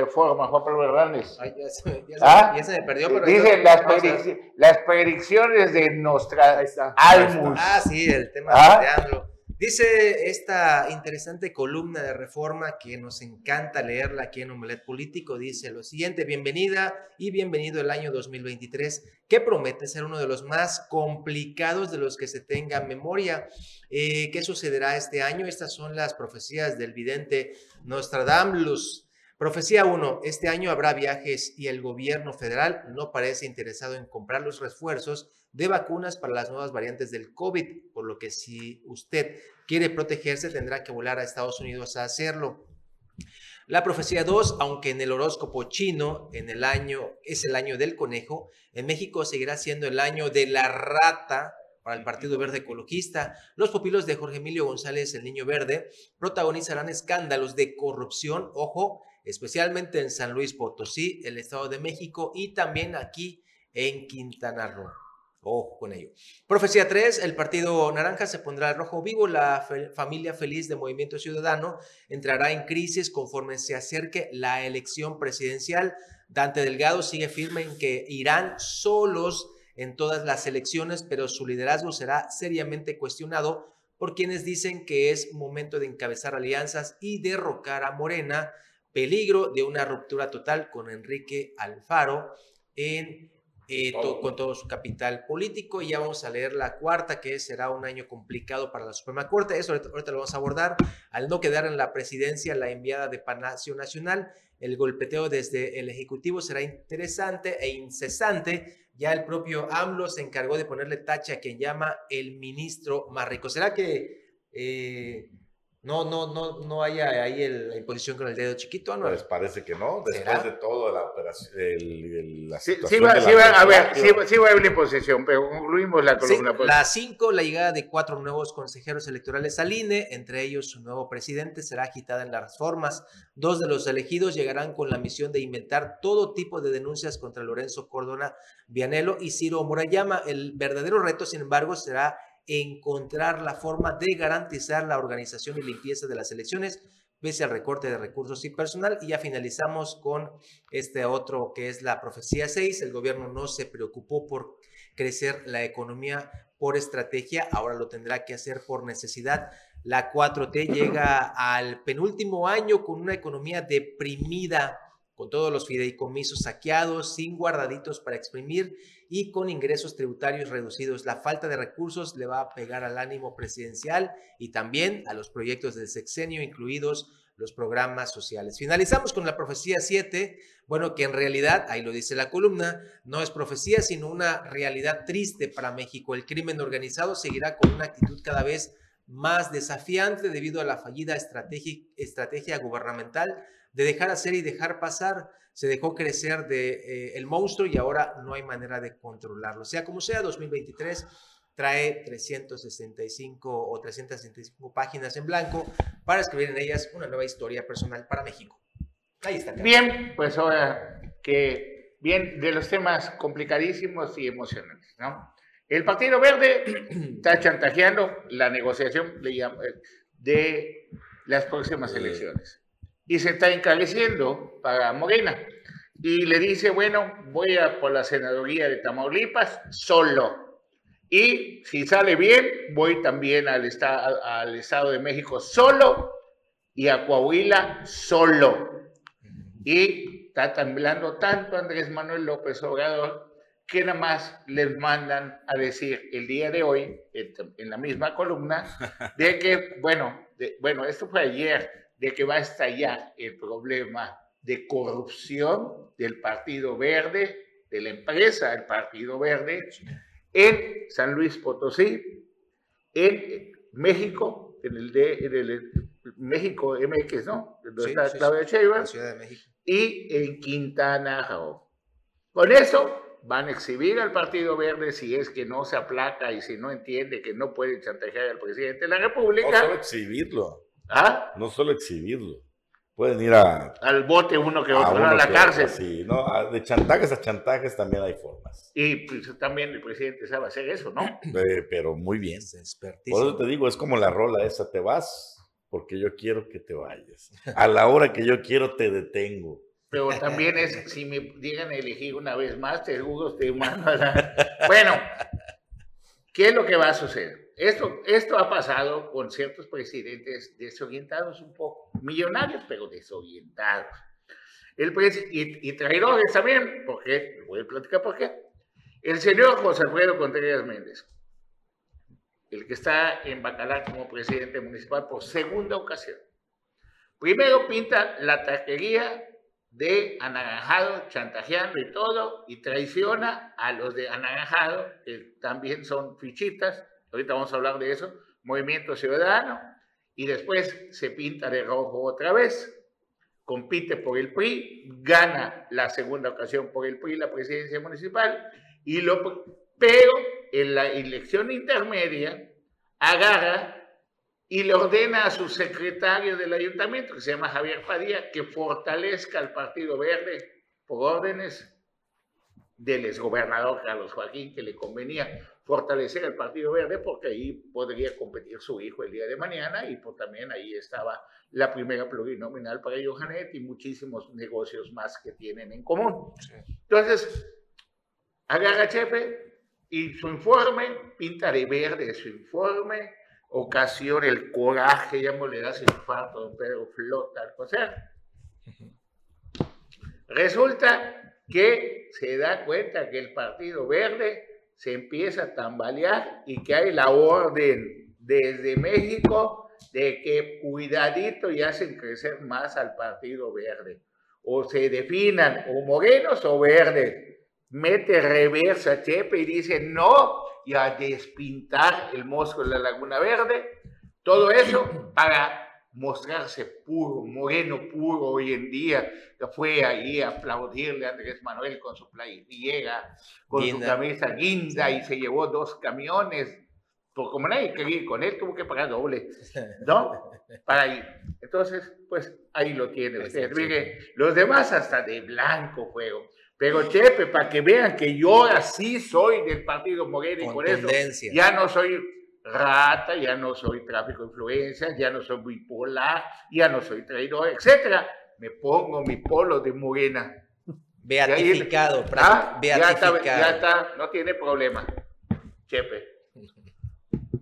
Reforma, Juan Pablo Hernández. Ay, ya, se, ya, ¿Ah? ya, se, me perdió. Pero Dice las, predic las, predicciones de Nostradamus. Ah, sí, el tema ¿Ah? de AMLO. Dice esta interesante columna de reforma que nos encanta leerla aquí en Omelet Político, dice lo siguiente, bienvenida y bienvenido el año 2023, que promete ser uno de los más complicados de los que se tenga memoria. Eh, ¿Qué sucederá este año? Estas son las profecías del vidente Nostradamus. Profecía 1. Este año habrá viajes y el gobierno federal no parece interesado en comprar los refuerzos de vacunas para las nuevas variantes del COVID, por lo que si usted quiere protegerse tendrá que volar a Estados Unidos a hacerlo. La profecía 2, aunque en el horóscopo chino en el año es el año del conejo, en México seguirá siendo el año de la rata para el Partido Verde Ecologista. Los pupilos de Jorge Emilio González, el Niño Verde, protagonizarán escándalos de corrupción, ojo, especialmente en San Luis Potosí, el Estado de México y también aquí en Quintana Roo. Ojo con ello. Profecía 3, el Partido Naranja se pondrá rojo vivo, la familia feliz de Movimiento Ciudadano entrará en crisis conforme se acerque la elección presidencial. Dante Delgado sigue firme en que irán solos en todas las elecciones, pero su liderazgo será seriamente cuestionado por quienes dicen que es momento de encabezar alianzas y derrocar a Morena, peligro de una ruptura total con Enrique Alfaro en eh, con todo su capital político. Y ya vamos a leer la cuarta, que será un año complicado para la Suprema Corte. Eso ahorita, lo vamos a abordar. Al no quedar en la presidencia la enviada de Palacio Nacional, el golpeteo desde el Ejecutivo será interesante e incesante. Ya el propio AMLO se encargó de ponerle tacha a quien llama el ministro más rico. ¿Será que... Eh, no, no, no, no haya ahí la imposición con el dedo chiquito, ¿no? Pues parece que no, después de todo la operación, el, la sí, sí, va, sí va, a ver, sí, sí, va a haber una imposición, pero concluimos la columna. pues. La 5, la llegada de cuatro nuevos consejeros electorales al INE, entre ellos su nuevo presidente, será agitada en las formas. Dos de los elegidos llegarán con la misión de inventar todo tipo de denuncias contra Lorenzo Cordona Vianelo y Ciro Murayama. El verdadero reto, sin embargo, será encontrar la forma de garantizar la organización y limpieza de las elecciones pese al recorte de recursos y personal. Y ya finalizamos con este otro que es la profecía 6. El gobierno no se preocupó por crecer la economía por estrategia, ahora lo tendrá que hacer por necesidad. La 4T llega al penúltimo año con una economía deprimida, con todos los fideicomisos saqueados, sin guardaditos para exprimir y con ingresos tributarios reducidos. La falta de recursos le va a pegar al ánimo presidencial y también a los proyectos del sexenio, incluidos los programas sociales. Finalizamos con la profecía 7, bueno, que en realidad, ahí lo dice la columna, no es profecía, sino una realidad triste para México. El crimen organizado seguirá con una actitud cada vez más desafiante debido a la fallida estrategia, estrategia gubernamental de dejar hacer y dejar pasar se dejó crecer de, eh, el monstruo y ahora no hay manera de controlarlo. Sea como sea, 2023 trae 365 o 365 páginas en blanco para escribir en ellas una nueva historia personal para México. Ahí está. Bien, pues ahora que bien de los temas complicadísimos y emocionantes, ¿no? El Partido Verde está chantajeando la negociación de las próximas elecciones y se está encareciendo para Morena. Y le dice, bueno, voy a por la senaduría de Tamaulipas solo. Y si sale bien, voy también al, al Estado de México solo y a Coahuila solo. Y está temblando tanto Andrés Manuel López Obrador que nada más les mandan a decir el día de hoy, en la misma columna, de que, bueno, bueno, esto fue ayer, de que va a estallar el problema de corrupción del Partido Verde, de la empresa del Partido Verde, en San Luis Potosí, en México, en el de México MX, ¿no? Donde está Claudia Sheinbaum, y en Quintana Roo. Con eso van a exhibir al Partido Verde si es que no se aplaca y si no entiende que no puede chantajear al presidente de la República. No solo exhibirlo. ¿Ah? No solo exhibirlo. Pueden ir a... Al bote uno que otro, a, la cárcel. sí, ¿no? De chantajes a chantajes también hay formas. Y pues, también el presidente sabe hacer eso, ¿no? pero muy bien. Por eso te digo, es como la rola esa, te vas porque yo quiero que te vayas. A la hora que yo quiero te detengo. Pero también es, si me digan elegir una vez más, te juro, te mando Bueno, ¿qué es lo que va a suceder? Esto, esto ha pasado con ciertos presidentes desorientados un poco, millonarios, pero desorientados. El y, y traidores también, porque, voy a platicar por qué. El señor José Alfredo Contreras Méndez, el que está en Bacalar como presidente municipal por segunda ocasión. Primero pinta la taquería de Anaranjado, chantajeando y todo, y traiciona a los de Anaranjado, que también son fichitas, ahorita vamos a hablar de eso, Movimiento Ciudadano, y después se pinta de rojo otra vez, compite por el PRI, gana la segunda ocasión por el PRI la presidencia municipal, y lo, pero en la elección intermedia agarra y le ordena a su secretario del ayuntamiento, que se llama Javier Padilla, que fortalezca al Partido Verde por órdenes del exgobernador Carlos Joaquín, que le convenía fortalecer al Partido Verde porque ahí podría competir su hijo el día de mañana y por también ahí estaba la primera plurinominal para Johanet y muchísimos negocios más que tienen en común. Entonces, agarra Chepe y su informe, pinta de verde su informe, ocasiona el coraje, ya le das infarto, don Pedro Flota, sea. Resulta que se da cuenta que el Partido Verde se empieza a tambalear y que hay la orden desde México de que cuidadito y hacen crecer más al Partido Verde. O se definan o morenos o verdes. Mete reversa Chepe y dice no, y a despintar el mosco de la Laguna Verde. Todo eso para mostrarse puro, moreno puro hoy en día, que fue ahí a aplaudirle a Andrés Manuel con su playera, con su camisa guinda y se llevó dos camiones. Pues como nadie quería ir con él, tuvo que pagar doble, ¿no? Para ir. Entonces, pues ahí lo tiene usted. Mire, los demás hasta de blanco fueron. Pero Chepe, para que vean que yo así soy del partido Moreno y por eso ya no soy rata, ya no soy tráfico de influencias, ya no soy bipolar, ya no soy traidor, etcétera. Me pongo mi polo de Morena. Beatificado, ah, beatificado. Ya está, no tiene problema. Chepe.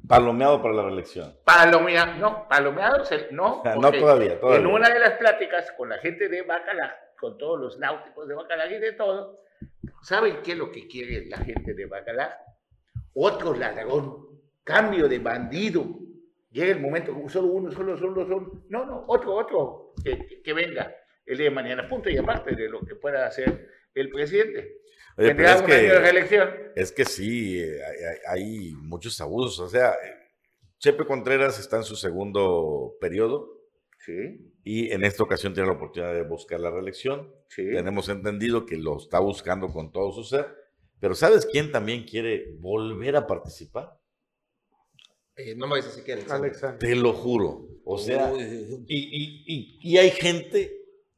Palomeado para la reelección. Palomeado, no, palomeado, no. no todavía, todavía. En una de las pláticas con la gente de Bacalar, con todos los náuticos de Bacalar y de todo, ¿saben qué es lo que quiere la gente de Bacalar? Otro ladrón, cambio de bandido. Llega el momento, solo uno, solo, solo, solo. No, no, otro, otro, que, que venga el día de mañana, punto y aparte de lo que pueda hacer el presidente. Oye, pero es, que, es que sí, hay, hay, muchos abusos. O sea, Chepe Contreras está en su segundo periodo. Sí. Y en esta ocasión tiene la oportunidad de buscar la reelección. Tenemos entendido que lo está buscando con todo su ser. Pero ¿sabes quién también quiere volver a participar? Eh, no me dices si quieres. Alexander. Te lo juro. O sea, y, y, hay gente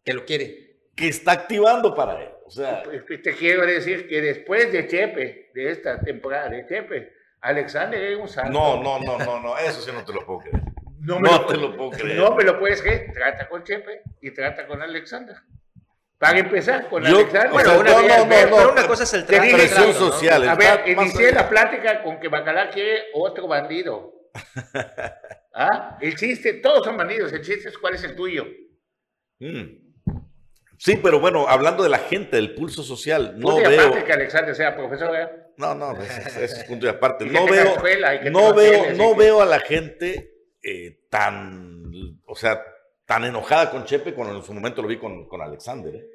que lo quiere. Que está activando para él. O sea, te quiero decir que después de Chepe, de esta temporada de Chepe, Alexander es un santo. No, no, no, no, no, eso sí no te lo puedo creer. No, me lo, te lo puedo creer. No me lo puedes creer. Trata con Chepe y trata con Alexander. Para empezar con Alexander. Bueno, una, no, no, no, una cosa es el trato. Presión social. A ver, inicié la plática con que Bacalá quiere otro bandido. ¿Ah? El chiste, todos son bandidos. El chiste es cuál es el tuyo. Mm. Sí, pero bueno, hablando de la gente, del pulso social, no veo. aparte que Alexander sea profesor, No, no, ese es punto de aparte. No veo, no veo, no veo a la gente eh, tan, o sea, tan enojada con Chepe como en su momento lo vi con, con Alexander. ¿eh?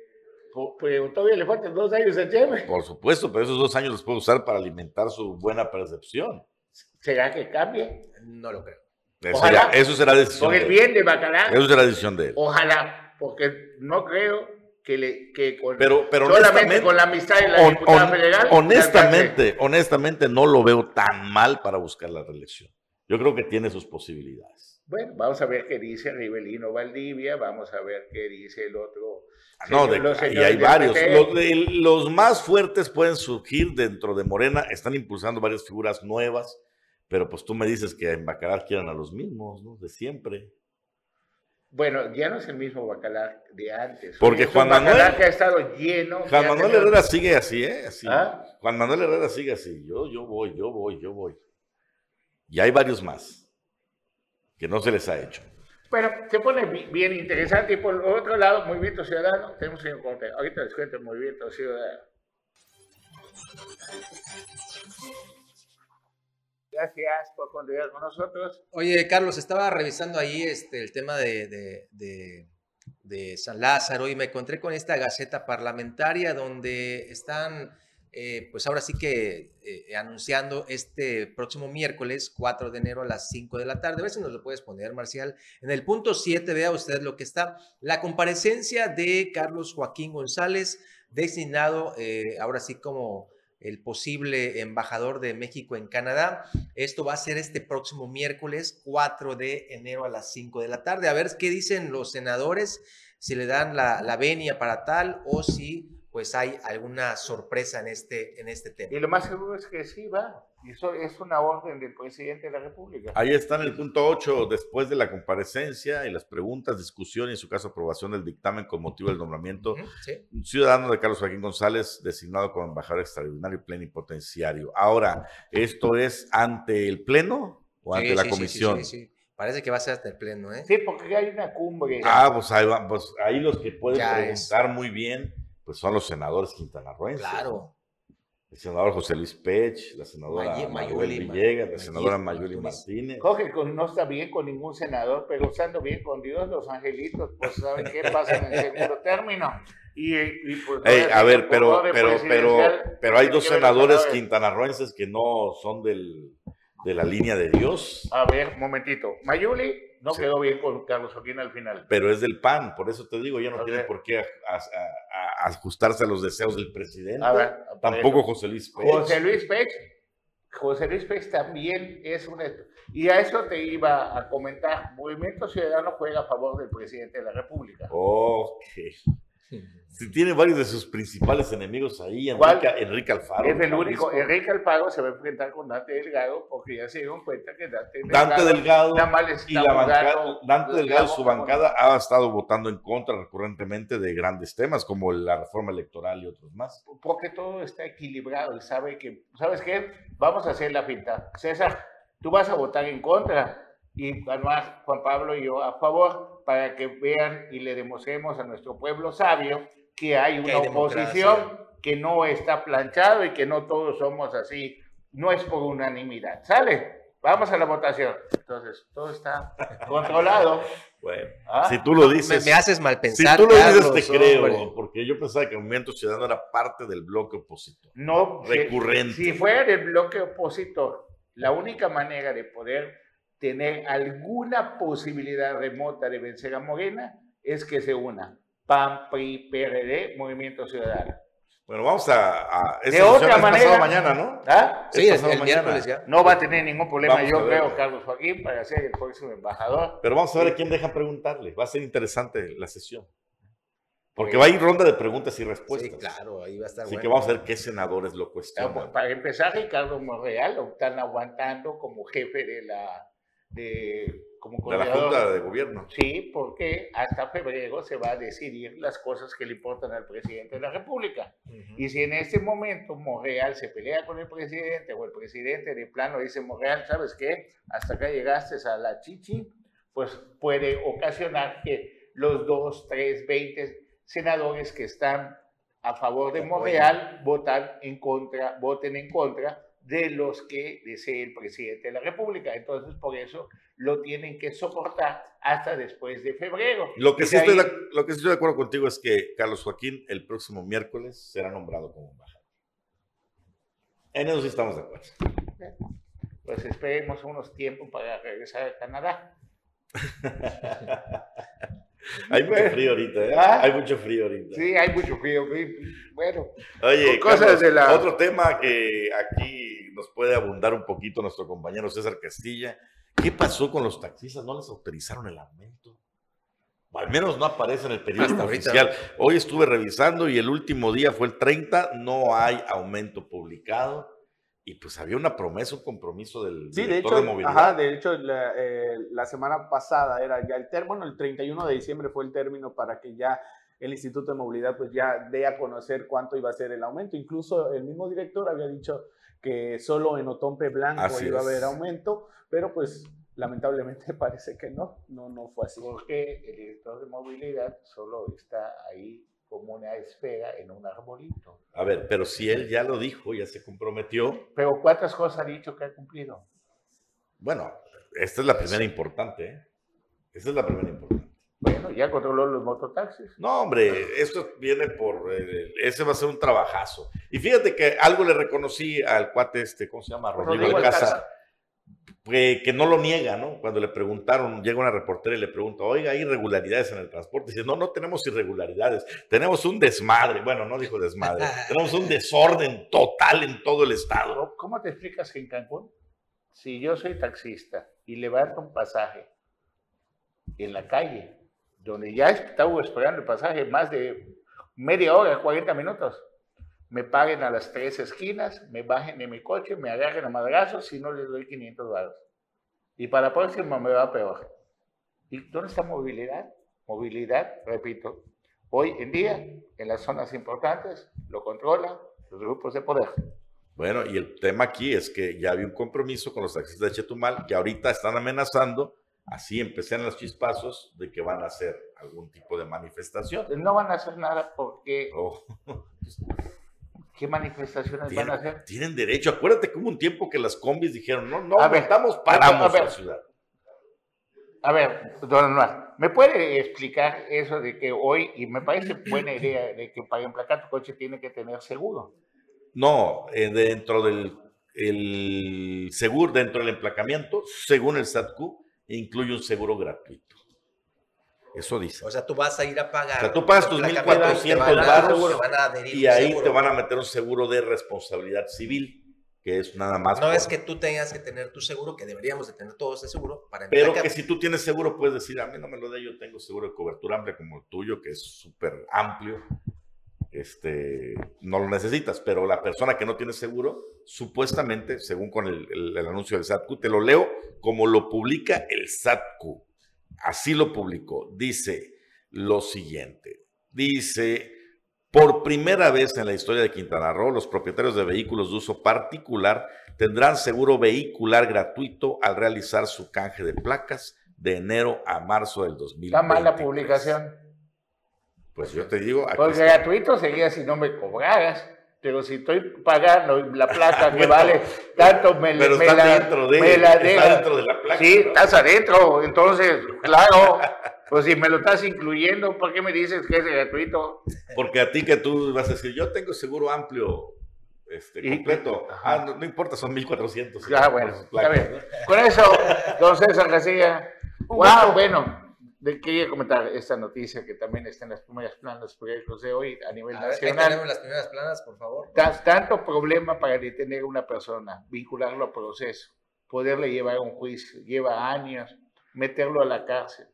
Pues todavía le faltan dos años a Chepe. Por supuesto, pero esos dos años los puede usar para alimentar su buena percepción. ¿Será que cambie? No lo creo. Eso, eso será decisión. Por el bien de Bacalar. Eso será decisión de él. Ojalá, porque no creo que, le, que con, pero, pero solamente con la amistad de la diputada federal. Honestamente, honestamente no lo veo tan mal para buscar la reelección. Yo creo que tiene sus posibilidades. Bueno, vamos a ver qué dice Rivelino Valdivia, vamos a ver qué dice el otro. no, y hay varios. Los, los, más fuertes pueden surgir dentro de Morena, están impulsando varias figuras nuevas, pero pues tú me dices que en Bacalar quieran a los mismos, ¿no? De siempre. Bueno, ya no es el mismo Bacalar de antes. Porque Juan Manuel. que ha estado lleno. Juan Manuel Herrera sigue así, ¿eh? Así. ¿Ah? Juan Manuel Herrera sigue así. Yo, yo voy, yo voy, yo voy. Y hay varios más que no se les ha hecho. Bueno, se pone bien interesante. Y por otro lado, Movimiento Ciudadano, tenemos un corte. Ahorita les cuento el Movimiento Ciudadano. Gracias por continuar con nosotros. Oye, Carlos, estaba revisando ahí este, el tema de, de, San Lázaro y me encontré con esta gaceta parlamentaria donde están, eh, pues ahora sí que eh, anunciando este próximo miércoles, 4 de enero a las 5 de la tarde. A ver si nos lo puedes poner, Marcial. En el punto 7, vea usted lo que está, la comparecencia de Carlos Joaquín González, designado eh, ahora sí como el posible embajador de México en Canadá. Esto va a ser este próximo miércoles 4 de enero a las 5 de la tarde. A ver qué dicen los senadores, si le dan la venia para tal o si pues hay alguna sorpresa en este, en este tema. Y lo más seguro es que sí va. Y eso es una orden del presidente de la República. Ahí está en el punto 8, después de la comparecencia y las preguntas, discusión y en su caso aprobación del dictamen con motivo del nombramiento, un ciudadano de Carlos Joaquín González designado como embajador extraordinario plenipotenciario. Ahora, ¿esto es ante el Pleno o ante la comisión? Sí, sí, Parece que va a ser hasta el Pleno, ¿eh? Sí, porque hay una cumbre. Ah, pues ahí, pues ahí los que pueden preguntar muy bien pues son los senadores quintanarroenses. Claro. El senador José Luis Pech, la senadora Mayuel Villegas, la senadora Mayuli Martínez. Coge no está bien con ningún senador, pero estando bien con Dios, los angelitos, pues saben qué pasa en el segundo término. Y, pues, a ver, pero, pero, pero, pero hay dos senadores quintanarroenses que no son del, de la línea de Dios. A ver, momentito. Mayuli no quedó bien con Carlos Joaquín al final. Pero es del PAN, por eso te digo, ya no tiene por qué ajustarse a los deseos del presidente. Tampoco José Luis Pech. José Luis Pech. José Luis Pech también es un... Y a eso te iba a comentar. Movimiento Ciudadano juega a favor del presidente de la República. Ok. Si tiene varios de sus principales enemigos ahí, Enrique, Enrique Alfaro. Es el único. Enrique Alfaro se va a enfrentar con Dante Delgado porque ya se dieron cuenta que Dante Delgado, Dante Delgado y la bancada, Dante Delgado, su bancada ha estado votando en contra recurrentemente de grandes temas como la reforma electoral y otros más. Porque todo está equilibrado y sabe que, ¿sabes qué? Vamos a hacer la pinta. César, tú vas a votar en contra y además Juan Pablo y yo a favor para que vean y le demostremos a nuestro pueblo sabio que hay una oposición que no está planchado y que no todos somos así, no es por unanimidad. ¿Sale? Vamos a la votación. Entonces, todo está controlado. Bueno, ¿Ah? si tú lo dices. Me, haces mal pensar. Si tú lo dices, te creo. Porque yo pensaba que el Movimiento Ciudadano era parte del bloque opositor. No. Recurrente. Si, si fuera del bloque opositor, la única manera de poder tener alguna posibilidad remota de vencer a Morena es que se una PAN, PRI, PRD, Movimiento Ciudadano. Bueno, vamos a... de otra manera... mañana, ¿no? ¿Ah? Sí, es el miércoles ya. No va a tener ningún problema, yo creo, Carlos Joaquín, para ser el próximo embajador. Pero vamos a ver a quién deja preguntarle. Va a ser interesante la sesión. Porque va a ir ronda de preguntas y respuestas. Sí, claro, ahí va a estar Así que vamos a ver qué senadores lo cuestionan. Para empezar, Ricardo Monreal lo están aguantando como jefe de la de como de la Junta de Gobierno. Sí, porque hasta febrero se va a decidir las cosas que le importan al presidente de la República. Y si en este momento Monreal se pelea con el presidente o el presidente de plano dice, Monreal, ¿sabes qué? Hasta acá llegaste a la chichi, pues puede ocasionar que los dos, tres, veinte senadores que están a favor de Monreal votan en contra, voten en contra de los que desee el presidente de la República. Entonces, por eso lo tienen que soportar hasta después de febrero. Lo que, sí estoy, de, lo que estoy de acuerdo contigo es que Carlos Joaquín el próximo miércoles será nombrado como embajador. En eso sí estamos de acuerdo. Pues esperemos unos tiempos para regresar a Canadá. Hay mucho frío ahorita, ¿eh? ¿Ah? Hay mucho frío ahorita. Sí, hay mucho frío. Bueno, Oye, cosas de la... otro tema que aquí nos puede abundar un poquito nuestro compañero César Castilla. ¿Qué pasó con los taxistas? ¿No les autorizaron el aumento? al menos no aparece en el periódico oficial. Hoy estuve revisando y el último día fue el 30, no hay aumento publicado. y pues había una promesa, un compromiso del sí, de, hecho, de movilidad. Ajá, de hecho, la, eh, la, semana pasada era ya el término, el 31 de diciembre fue el término para que ya el Instituto de Movilidad pues ya dé a conocer cuánto iba a ser el aumento. Incluso el mismo director había dicho que solo en Otompe Blanco iba a haber aumento, pero pues lamentablemente parece que no, no, no fue así. Porque el director de movilidad solo está ahí como una esfera en un arbolito. A ver, pero si él ya lo dijo, ya se comprometió. Pero ¿cuántas cosas ha dicho que ha cumplido? Bueno, esta es la primera importante. ¿eh? Esta es la primera importante. Bueno, ya controló los mototaxis. No, hombre, esto viene por. Eh, ese va a ser un trabajazo. Y fíjate que algo le reconocí al cuate este, ¿cómo se llama? Rodrigo, de Casa que, no lo niega, ¿no? Cuando le preguntaron, llega una reportera y le pregunta, oiga, ¿hay irregularidades en el transporte? dice, no, no tenemos irregularidades, tenemos un desmadre. Bueno, no dijo desmadre, tenemos un desorden total en todo el estado. ¿Cómo te explicas que en Cancún, si yo soy taxista y levanto un pasaje en la calle, donde ya estaba esperando el pasaje más de media hora, 40 minutos, me paguen a las tres esquinas, me bajen de mi coche, me agarren a madrazos si no les doy 500 dólares. Y para la próxima me va peor. ¿Y dónde está movilidad? Movilidad, repito, hoy en día en las zonas importantes lo controlan los grupos de poder. Bueno, y el tema aquí es que ya había un compromiso con los taxistas de Chetumal que ahorita están amenazando, así empezaron los chispazos, de que van a hacer algún tipo de manifestación. No van a hacer nada porque oh. ¿Qué manifestaciones van a hacer? Tienen derecho. Acuérdate que hubo un tiempo que las combis dijeron, no, no, estamos, paramos a ver, la ciudad. A ver, don Anuar, ¿me puede explicar eso de que hoy, y me parece buena idea, de que para emplacar tu coche tiene que tener seguro? No, eh, dentro del el seguro, dentro del emplacamiento, según el SATCU, incluye un seguro gratuito. Eso dice. O sea, tú vas a ir a pagar. O sea, tú pagas tus 1.400 baros y ahí te van a meter un seguro de responsabilidad civil, que es nada más. No es que tú tengas que tener tu seguro, que deberíamos de tener todo ese seguro para Pero que si tú tienes seguro, puedes decir, a mí no me lo dé, yo tengo seguro de cobertura amplia como el tuyo, que es súper amplio. Este, no lo necesitas, pero la persona que no tiene seguro, supuestamente, según con el, el anuncio del SATCU, te lo leo como lo publica el SATCU así lo publicó, dice lo siguiente. Dice, por primera vez en la historia de Quintana Roo, los propietarios de vehículos de uso particular tendrán seguro vehicular gratuito al realizar su canje de placas de enero a marzo del 2020. Está mal la publicación. Pues yo te digo... Pues gratuito sería si no me cobraras. Pero si estoy pagando la placa que vale tanto, me, Pero me la, dentro de, me la dentro de la placa. Sí, estás adentro. Entonces, claro, pues si me lo estás incluyendo, ¿por qué me dices que es gratuito? Porque a ti que tú vas a decir, yo tengo seguro amplio este, completo. Ah, no, importa, son 1400. Ah, bueno, está bien. Con eso, don César García. Wow, bueno, quería comentar esta noticia que también está en las primeras planas proyectos de hoy a nivel nacional. tenemos las primeras planas, por favor. Tanto problema para detener a una persona, vincularlo a proceso, poderle llevar a un juicio, lleva años, meterlo a la cárcel,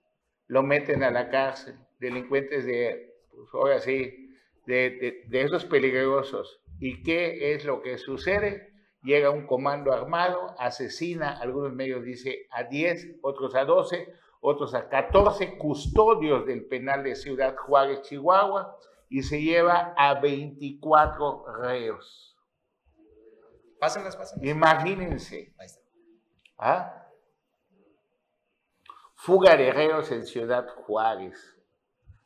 lo meten a la cárcel, delincuentes de, pues ahora sí, de, de esos peligrosos. ¿Y qué es lo que sucede? Llega un comando armado, asesina, algunos medios dicen a 10, otros a 12, otros a 14 custodios del penal de Ciudad Juárez, Chihuahua, y se lleva a 24 reos. Pásenlas, pásenlas. Imagínense. Ahí está. ¿Ah? Fuga de reos en Ciudad Juárez.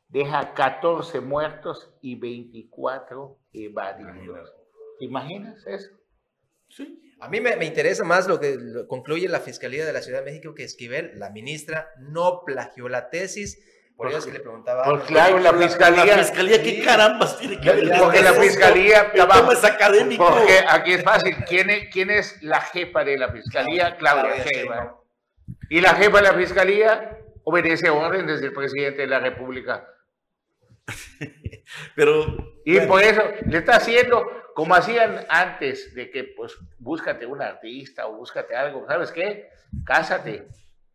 Deja 14 muertos y 24 evadidos. ¿Te imaginas eso? Sí. A mí me, interesa más lo que concluye la Fiscalía de la Ciudad de México que Esquivel, la ministra, no plagió la tesis. Por eso es que le preguntaba. Pues claro, la fiscalía. La fiscalía, ¿qué carambas tiene que ver? Porque la fiscalía. El es académico. Porque aquí es fácil. ¿Quién es, quién es la jefa de la fiscalía? Claudia Sheinbaum. Y la jefa de la fiscalía obedece órdenes del presidente de la República. Pero. Y por eso le está haciendo como hacían antes de que, pues, búscate un artista o búscate algo, ¿sabes qué? Cásate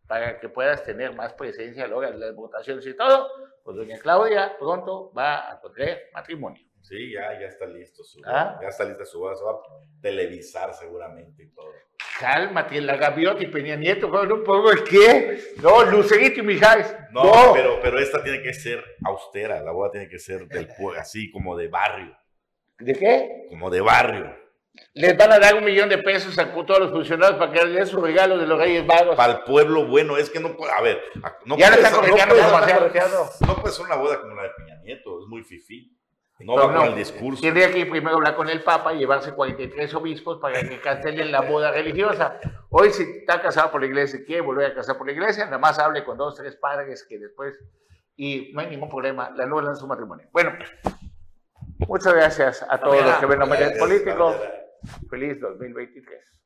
para que puedas tener más presencia luego en las votaciones y todo. Pues doña Claudia pronto va a contraer matrimonio. Sí, ya, ya está listo su ¿Ah? Ya está lista su boda. Se va a televisar seguramente y todo. Cálmate, la gaviota y Peña Nieto, no pongo el qué. No, Lucerito y Mijares. No, no, Pero, pero esta tiene que ser austera. La boda tiene que ser del así como de barrio. ¿De qué? Como de barrio. Les van a dar un millón de pesos a todos los funcionarios para que les den su regalo de los Reyes Magos. Para el pueblo bueno, es que no puede, a ver, no ya puede, no, no, puede, no puede ser una boda como la de Peña Nieto, es muy fifí. No va con el discurso. Tendría que primero hablar con el Papa y llevarse 43 obispos para que cancelen la boda religiosa. Hoy, si está casado por la iglesia y quiere volver a casar por la iglesia, nada más hable con dos, tres padres que después. Y no hay ningún problema, la anulan su matrimonio. Bueno, muchas gracias a todos los que ven a Político. Feliz 2023.